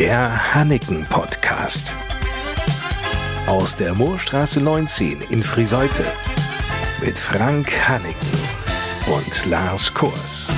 Der Hanneken Podcast. Aus der Moorstraße 19 in Friseute. Mit Frank Hanneken und Lars Kurs.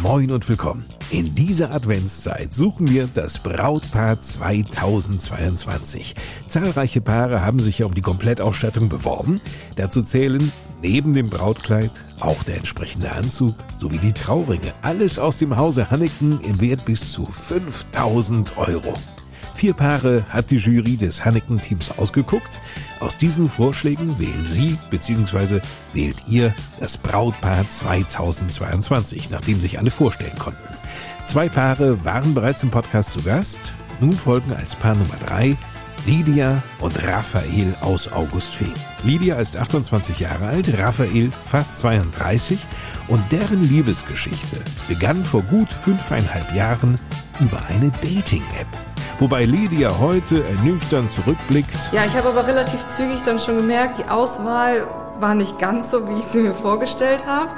Moin und willkommen. In dieser Adventszeit suchen wir das Brautpaar 2022. Zahlreiche Paare haben sich ja um die Komplettausstattung beworben. Dazu zählen neben dem Brautkleid auch der entsprechende Anzug sowie die Trauringe. Alles aus dem Hause Hanneken im Wert bis zu 5000 Euro. Vier Paare hat die Jury des Hanneken-Teams ausgeguckt. Aus diesen Vorschlägen wählen Sie bzw. wählt ihr das Brautpaar 2022, nachdem sich alle vorstellen konnten. Zwei Paare waren bereits im Podcast zu Gast. Nun folgen als Paar Nummer drei Lydia und Raphael aus Augustfehn. Lydia ist 28 Jahre alt, Raphael fast 32 und deren Liebesgeschichte begann vor gut fünfeinhalb Jahren über eine Dating-App. Wobei Lydia heute ernüchternd zurückblickt. Ja, ich habe aber relativ zügig dann schon gemerkt, die Auswahl war nicht ganz so, wie ich sie mir vorgestellt habe.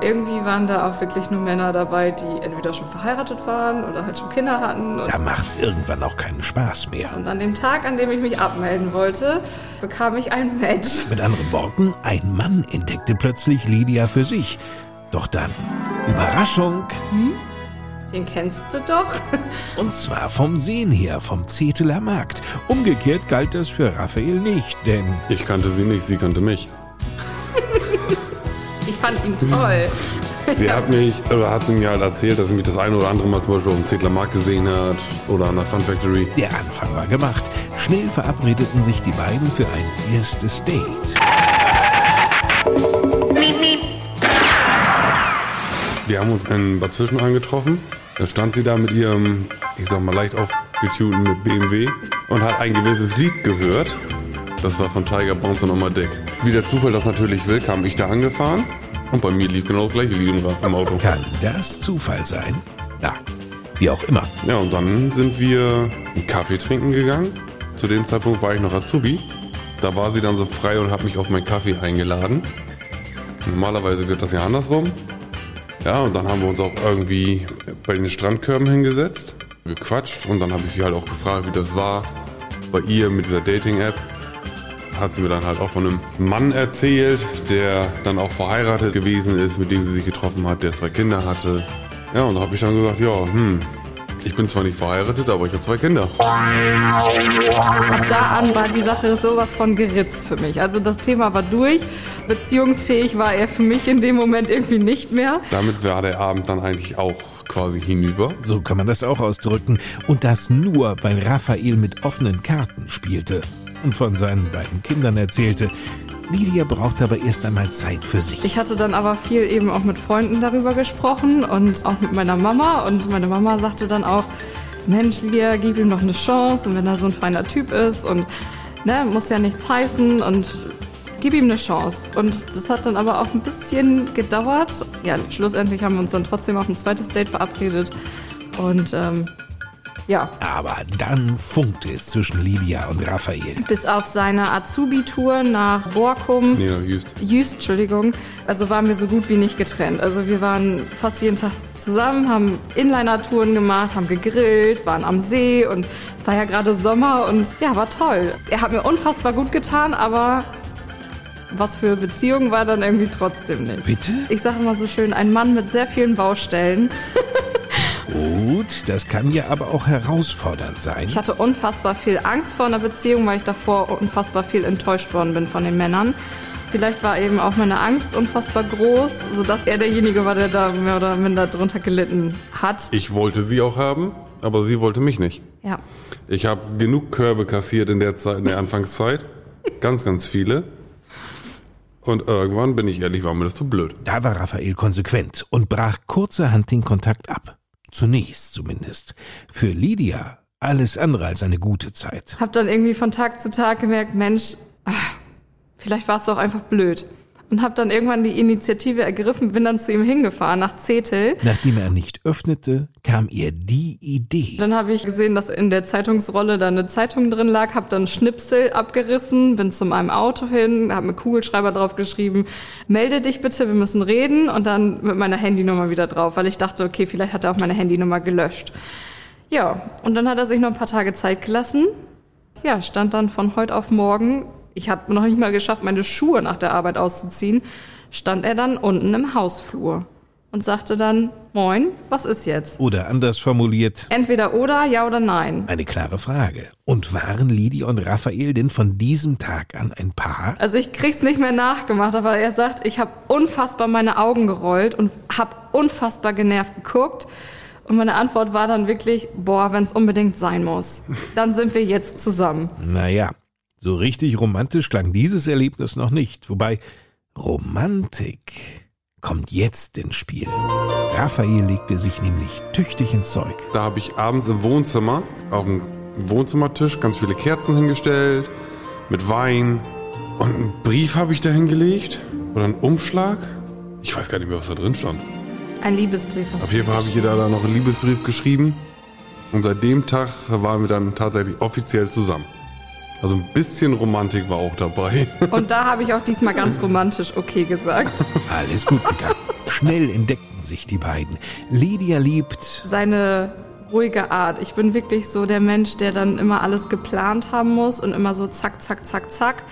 Irgendwie waren da auch wirklich nur Männer dabei, die entweder schon verheiratet waren oder halt schon Kinder hatten. Da macht's irgendwann auch keinen Spaß mehr. Und an dem Tag, an dem ich mich abmelden wollte, bekam ich ein Match. Mit anderen Worten, ein Mann entdeckte plötzlich Lydia für sich. Doch dann, Überraschung, hm? Den kennst du doch. Und zwar vom Sehen her, vom Zeteler Markt. Umgekehrt galt das für Raphael nicht, denn... Ich kannte sie nicht, sie kannte mich. Ich fand ihn toll. Sie hat mich, oder hat sie mir halt erzählt, dass sie mich das eine oder andere Mal zum Beispiel auf dem Zetler Markt gesehen hat oder an der Fun Factory. Der Anfang war gemacht. Schnell verabredeten sich die beiden für ein erstes Date. Wir haben uns in Bad Zwischenahn getroffen. Da stand sie da mit ihrem, ich sag mal, leicht aufgetunten BMW und hat ein gewisses Lied gehört. Das war von Tiger Bounce und Oma Dick. Wie der Zufall das natürlich will, kam ich da angefahren und bei mir lief genau das gleiche Lied im Auto. Kann das Zufall sein? Ja, wie auch immer. Ja, und dann sind wir einen Kaffee trinken gegangen. Zu dem Zeitpunkt war ich noch Azubi. Da war sie dann so frei und hat mich auf meinen Kaffee eingeladen. Normalerweise wird das ja andersrum. Ja, und dann haben wir uns auch irgendwie bei den Strandkörben hingesetzt, gequatscht und dann habe ich sie halt auch gefragt, wie das war bei ihr mit dieser Dating-App. Hat sie mir dann halt auch von einem Mann erzählt, der dann auch verheiratet gewesen ist, mit dem sie sich getroffen hat, der zwei Kinder hatte. Ja, und da habe ich dann gesagt, ja, hm, ich bin zwar nicht verheiratet, aber ich habe zwei Kinder. Ab da an war die Sache sowas von geritzt für mich. Also das Thema war durch. Beziehungsfähig war er für mich in dem Moment irgendwie nicht mehr. Damit war der Abend dann eigentlich auch quasi hinüber. So kann man das auch ausdrücken. Und das nur, weil Raphael mit offenen Karten spielte und von seinen beiden Kindern erzählte. Lydia braucht aber erst einmal Zeit für sich. Ich hatte dann aber viel eben auch mit Freunden darüber gesprochen und auch mit meiner Mama. Und meine Mama sagte dann auch, Mensch, Lydia, gib ihm noch eine Chance. Und wenn er so ein feiner Typ ist und ne, muss ja nichts heißen und gib ihm eine Chance. Und das hat dann aber auch ein bisschen gedauert. Ja, schlussendlich haben wir uns dann trotzdem auf ein zweites Date verabredet. Und ähm, ja. Aber dann funkte es zwischen Lydia und Raphael. Bis auf seine Azubi-Tour nach Borkum. Nee, nach Jüst. Jüst, Entschuldigung. Also waren wir so gut wie nicht getrennt. Also wir waren fast jeden Tag zusammen, haben Inliner-Touren gemacht, haben gegrillt, waren am See und es war ja gerade Sommer und ja, war toll. Er hat mir unfassbar gut getan, aber was für Beziehung war dann irgendwie trotzdem nicht. Bitte? Ich sage immer so schön, ein Mann mit sehr vielen Baustellen. Gut, das kann ja aber auch herausfordernd sein. Ich hatte unfassbar viel Angst vor einer Beziehung, weil ich davor unfassbar viel enttäuscht worden bin von den Männern. Vielleicht war eben auch meine Angst unfassbar groß, sodass er derjenige war, der da mehr oder minder drunter gelitten hat. Ich wollte sie auch haben, aber sie wollte mich nicht. Ja. Ich habe genug Körbe kassiert in der Zeit, in der Anfangszeit. ganz, ganz viele. Und irgendwann, bin ich ehrlich, war mir das zu blöd. Da war Raphael konsequent und brach kurzerhand den Kontakt ab. Zunächst zumindest. Für Lydia alles andere als eine gute Zeit. Hab dann irgendwie von Tag zu Tag gemerkt, Mensch, ach, vielleicht war es doch einfach blöd. Und habe dann irgendwann die Initiative ergriffen, bin dann zu ihm hingefahren nach Zetel. Nachdem er nicht öffnete, kam ihr die Idee. Dann habe ich gesehen, dass in der Zeitungsrolle da eine Zeitung drin lag, habe dann Schnipsel abgerissen, bin zu meinem Auto hin, habe mit Kugelschreiber drauf geschrieben, melde dich bitte, wir müssen reden und dann mit meiner Handynummer wieder drauf, weil ich dachte, okay, vielleicht hat er auch meine Handynummer gelöscht. Ja, und dann hat er sich noch ein paar Tage Zeit gelassen. Ja, stand dann von heute auf morgen ich habe noch nicht mal geschafft, meine Schuhe nach der Arbeit auszuziehen, stand er dann unten im Hausflur und sagte dann, Moin, was ist jetzt? Oder anders formuliert. Entweder oder, ja oder nein. Eine klare Frage. Und waren Lydia und Raphael denn von diesem Tag an ein Paar? Also ich krieg's nicht mehr nachgemacht, aber er sagt, ich habe unfassbar meine Augen gerollt und habe unfassbar genervt geguckt. Und meine Antwort war dann wirklich, boah, wenn's unbedingt sein muss, dann sind wir jetzt zusammen. Naja, so richtig romantisch klang dieses Erlebnis noch nicht, wobei Romantik kommt jetzt ins Spiel. Raphael legte sich nämlich tüchtig ins Zeug. Da habe ich abends im Wohnzimmer auf dem Wohnzimmertisch ganz viele Kerzen hingestellt mit Wein und einen Brief habe ich da hingelegt oder einen Umschlag. Ich weiß gar nicht mehr, was da drin stand. Ein Liebesbrief. Auf jeden Fall habe ich ihr da noch einen Liebesbrief geschrieben und seit dem Tag waren wir dann tatsächlich offiziell zusammen. Also ein bisschen Romantik war auch dabei. Und da habe ich auch diesmal ganz romantisch okay gesagt. Alles gut gegangen. Schnell entdeckten sich die beiden. Lydia liebt seine ruhige Art. Ich bin wirklich so der Mensch, der dann immer alles geplant haben muss und immer so zack, zack, zack, zack.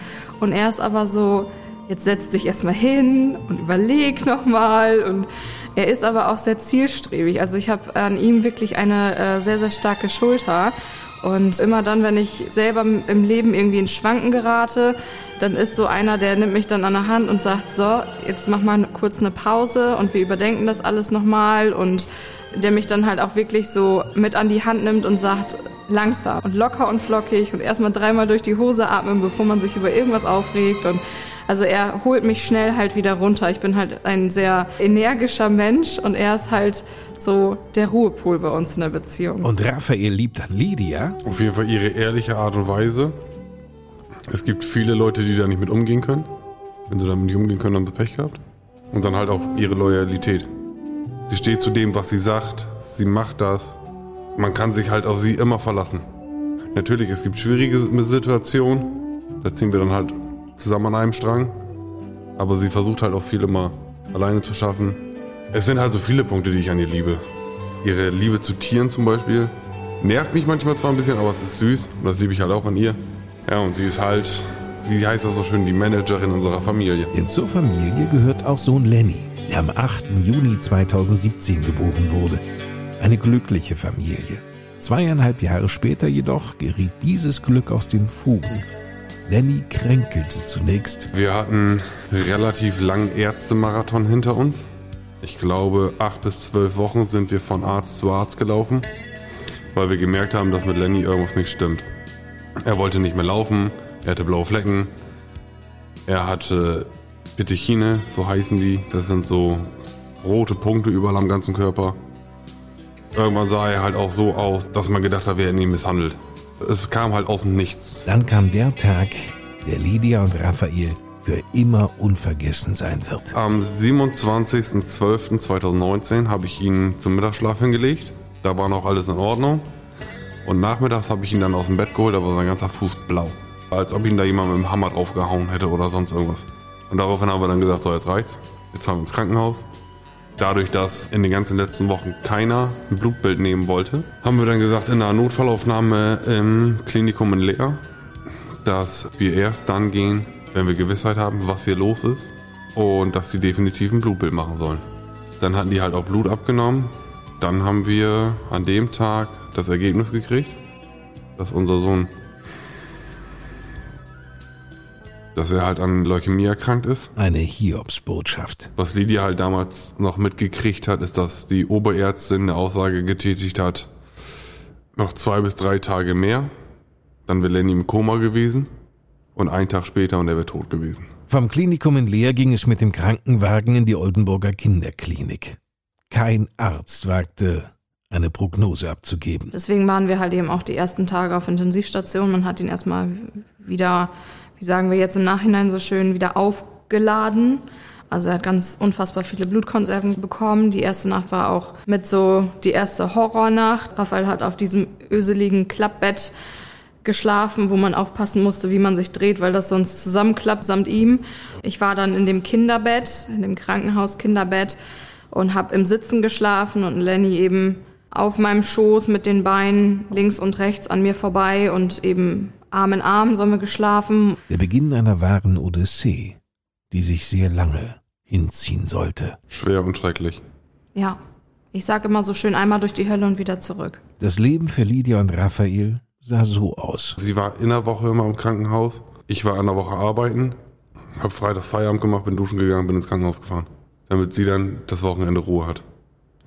Und er ist aber so, jetzt setz dich erstmal hin und überleg nochmal und er ist aber auch sehr zielstrebig. Also ich habe an ihm wirklich eine äh, sehr, sehr starke Schulter. Und immer dann, wenn ich selber im Leben irgendwie in Schwanken gerate, dann ist so einer, der nimmt mich dann an der Hand und sagt, so, jetzt mach mal kurz eine Pause und wir überdenken das alles nochmal. Und der mich dann halt auch wirklich so mit an die Hand nimmt und sagt, langsam und locker und flockig und erstmal dreimal durch die Hose atmen, bevor man sich über irgendwas aufregt. Und also er holt mich schnell halt wieder runter. Ich bin halt ein sehr energischer Mensch und er ist halt so der Ruhepol bei uns in der Beziehung. Und Raphael liebt dann Lydia. Auf jeden Fall ihre ehrliche Art und Weise. Es gibt viele Leute, die da nicht mit umgehen können. Wenn sie damit nicht umgehen können, haben sie Pech gehabt. Und dann halt auch ihre Loyalität. Sie steht zu dem, was sie sagt. Sie macht das. Man kann sich halt auf sie immer verlassen. Natürlich, es gibt schwierige Situationen. Da ziehen wir dann halt zusammen an einem Strang. Aber sie versucht halt auch viel immer alleine zu schaffen. Es sind halt so viele Punkte, die ich an ihr liebe. Ihre Liebe zu Tieren zum Beispiel. Nervt mich manchmal zwar ein bisschen, aber es ist süß. Und das liebe ich halt auch an ihr. Ja, und sie ist halt, wie heißt das so schön, die Managerin unserer Familie. Denn zur Familie gehört auch Sohn Lenny, der am 8. Juni 2017 geboren wurde. Eine glückliche Familie. Zweieinhalb Jahre später jedoch geriet dieses Glück aus den Fugen. Lenny kränkelte zunächst. Wir hatten relativ langen Ärztemarathon hinter uns. Ich glaube, acht bis zwölf Wochen sind wir von Arzt zu Arzt gelaufen, weil wir gemerkt haben, dass mit Lenny irgendwas nicht stimmt. Er wollte nicht mehr laufen, er hatte blaue Flecken, er hatte Petechine, so heißen die. Das sind so rote Punkte überall am ganzen Körper. Irgendwann sah er halt auch so aus, dass man gedacht hat, wir hätten ihn misshandelt es kam halt aus dem Nichts. Dann kam der Tag, der Lydia und Raphael für immer unvergessen sein wird. Am 27.12.2019 habe ich ihn zum Mittagsschlaf hingelegt. Da war noch alles in Ordnung. Und nachmittags habe ich ihn dann aus dem Bett geholt, da war sein ganzer Fuß blau. Als ob ihn da jemand mit dem Hammer draufgehauen hätte oder sonst irgendwas. Und daraufhin haben wir dann gesagt, so jetzt reicht's. Jetzt fahren wir ins Krankenhaus. Dadurch, dass in den ganzen letzten Wochen keiner ein Blutbild nehmen wollte, haben wir dann gesagt, in einer Notfallaufnahme im Klinikum in Leer, dass wir erst dann gehen, wenn wir Gewissheit haben, was hier los ist und dass sie definitiv ein Blutbild machen sollen. Dann hatten die halt auch Blut abgenommen. Dann haben wir an dem Tag das Ergebnis gekriegt, dass unser Sohn dass er halt an Leukämie erkrankt ist. Eine Hiobsbotschaft. Was Lydia halt damals noch mitgekriegt hat, ist, dass die Oberärztin eine Aussage getätigt hat, noch zwei bis drei Tage mehr, dann wäre Lenny im Koma gewesen und einen Tag später und er wäre tot gewesen. Vom Klinikum in Leer ging es mit dem Krankenwagen in die Oldenburger Kinderklinik. Kein Arzt wagte eine Prognose abzugeben. Deswegen waren wir halt eben auch die ersten Tage auf Intensivstation. Man hat ihn erstmal wieder wie sagen wir jetzt im Nachhinein so schön, wieder auf aufgeladen. Also er hat ganz unfassbar viele Blutkonserven bekommen. Die erste Nacht war auch mit so die erste Horrornacht. Raphael hat auf diesem öseligen Klappbett geschlafen, wo man aufpassen musste, wie man sich dreht, weil das sonst zusammenklappt samt ihm. Ich war dann in dem Kinderbett, in dem Krankenhaus Kinderbett und habe im Sitzen geschlafen und Lenny eben auf meinem Schoß mit den Beinen links und rechts an mir vorbei und eben Arm in Arm sollen wir geschlafen. Der Beginn einer wahren Odyssee, die sich sehr lange hinziehen sollte. Schwer und schrecklich. Ja, ich sage immer so schön einmal durch die Hölle und wieder zurück. Das Leben für Lydia und Raphael sah so aus. Sie war in der Woche immer im Krankenhaus. Ich war in der Woche arbeiten, habe freitags Feierabend gemacht, bin duschen gegangen, bin ins Krankenhaus gefahren, damit sie dann das Wochenende Ruhe hat.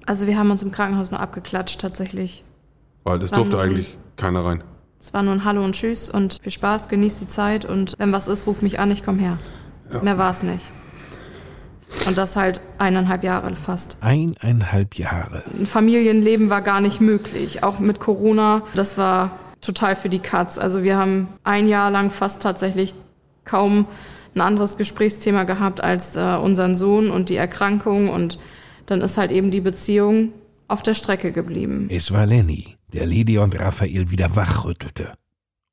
Also wir haben uns im Krankenhaus nur abgeklatscht tatsächlich. Weil es durfte eigentlich keiner rein. Es war nur ein Hallo und Tschüss und viel Spaß, genießt die Zeit und wenn was ist, ruf mich an, ich komm her. Mehr war es nicht. Und das halt eineinhalb Jahre fast. Eineinhalb Jahre. Ein Familienleben war gar nicht möglich, auch mit Corona. Das war total für die Katz. Also wir haben ein Jahr lang fast tatsächlich kaum ein anderes Gesprächsthema gehabt als äh, unseren Sohn und die Erkrankung und dann ist halt eben die Beziehung auf der Strecke geblieben. Es war Lenny, der Lydia und Raphael wieder wachrüttelte.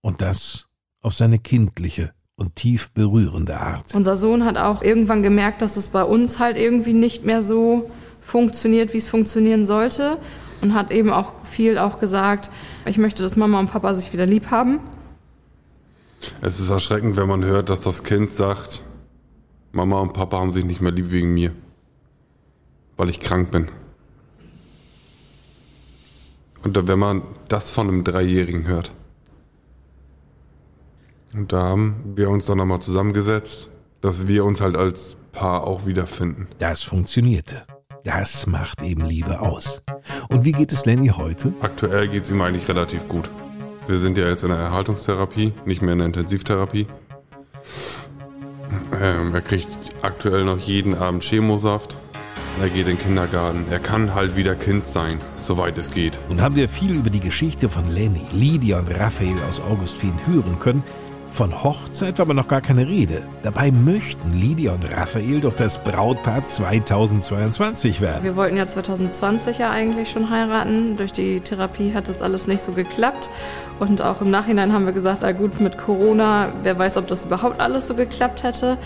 Und das auf seine kindliche und tief berührende Art. Unser Sohn hat auch irgendwann gemerkt, dass es bei uns halt irgendwie nicht mehr so funktioniert, wie es funktionieren sollte. Und hat eben auch viel auch gesagt, ich möchte, dass Mama und Papa sich wieder lieb haben. Es ist erschreckend, wenn man hört, dass das Kind sagt, Mama und Papa haben sich nicht mehr lieb wegen mir, weil ich krank bin. Und wenn man das von einem Dreijährigen hört. Und da haben wir uns dann nochmal zusammengesetzt, dass wir uns halt als Paar auch wiederfinden. Das funktionierte. Das macht eben Liebe aus. Und wie geht es Lenny heute? Aktuell geht es ihm eigentlich relativ gut. Wir sind ja jetzt in der Erhaltungstherapie, nicht mehr in der Intensivtherapie. Ähm, er kriegt aktuell noch jeden Abend Chemosaft. Er geht in den Kindergarten. Er kann halt wieder Kind sein, soweit es geht. Nun haben wir viel über die Geschichte von Lenny, Lydia und Raphael aus Augustfien hören können. Von Hochzeit war aber noch gar keine Rede. Dabei möchten Lydia und Raphael doch das Brautpaar 2022 werden. Wir wollten ja 2020 ja eigentlich schon heiraten. Durch die Therapie hat das alles nicht so geklappt. Und auch im Nachhinein haben wir gesagt, na gut, mit Corona, wer weiß, ob das überhaupt alles so geklappt hätte.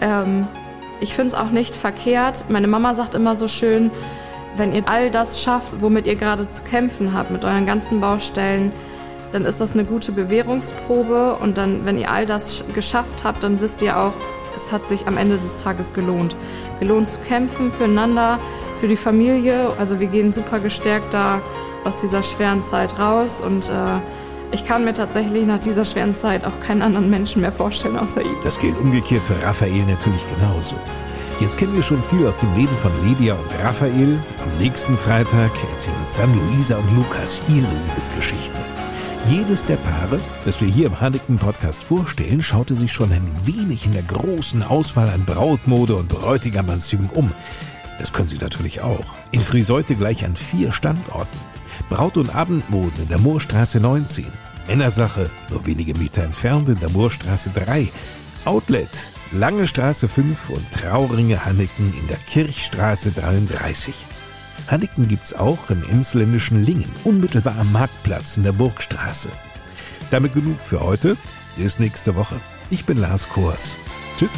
Ähm, ich finde es auch nicht verkehrt. Meine Mama sagt immer so schön, wenn ihr all das schafft, womit ihr gerade zu kämpfen habt, mit euren ganzen Baustellen, dann ist das eine gute Bewährungsprobe. Und dann, wenn ihr all das sch- geschafft habt, dann wisst ihr auch, es hat sich am Ende des Tages gelohnt. Gelohnt zu kämpfen füreinander, für die Familie. Also wir gehen super gestärkt da aus dieser schweren Zeit raus. Und äh, ich kann mir tatsächlich nach dieser schweren Zeit auch keinen anderen Menschen mehr vorstellen außer ihm. Das gilt umgekehrt für Raphael natürlich genauso. Jetzt kennen wir schon viel aus dem Leben von Lydia und Raphael. Am nächsten Freitag erzählen uns dann Luisa und Lukas ihre Liebesgeschichte. Jedes der Paare, das wir hier im Hanneken Podcast vorstellen, schaute sich schon ein wenig in der großen Auswahl an Brautmode und Bräutigamanzügen um. Das können Sie natürlich auch. In Friseute gleich an vier Standorten. Braut- und Abendmoden in der Moorstraße 19. Männersache nur wenige Meter entfernt in der Moorstraße 3. Outlet Lange Straße 5 und Trauringe Hanneken in der Kirchstraße 33. Hanneken gibt's auch im emsländischen Lingen, unmittelbar am Marktplatz in der Burgstraße. Damit genug für heute. Bis nächste Woche. Ich bin Lars Kors. Tschüss.